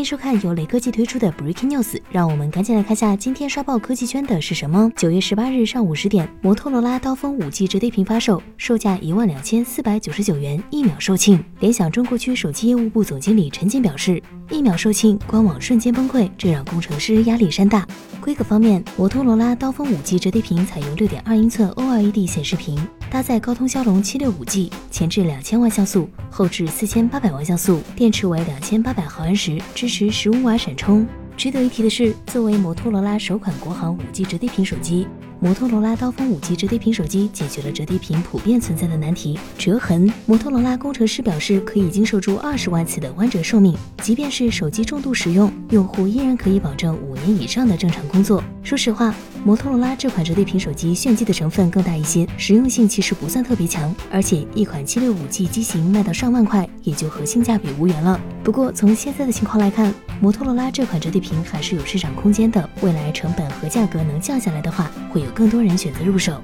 欢迎收看由雷科技推出的 Breaking News，让我们赶紧来看下今天刷爆科技圈的是什么。九月十八日上午十点，摩托罗拉刀锋五 G 折叠屏发售，售价一万两千四百九十九元，一秒售罄。联想中国区手机业务部总经理陈静表示，一秒售罄，官网瞬间崩溃，这让工程师压力山大。规格方面，摩托罗拉刀锋五 G 折叠屏采用六点二英寸 OLED 显示屏，搭载高通骁龙七六五 G，前置两千万像素，后置四千八百万像素，电池为两千八百毫安时，支持十五瓦闪充。值得一提的是，作为摩托罗拉首款国行五 G 折叠屏手机。摩托罗拉刀锋五 G 折叠屏手机解决了折叠屏普遍存在的难题——折痕。摩托罗拉工程师表示，可以经受住二十万次的弯折寿命，即便是手机重度使用，用户依然可以保证五以上的正常工作。说实话，摩托罗拉这款折叠屏手机炫技的成分更大一些，实用性其实不算特别强。而且一款七六五 G 机型卖到上万块，也就和性价比无缘了。不过从现在的情况来看，摩托罗拉这款折叠屏还是有市场空间的。未来成本和价格能降下来的话，会有。更多人选择入手。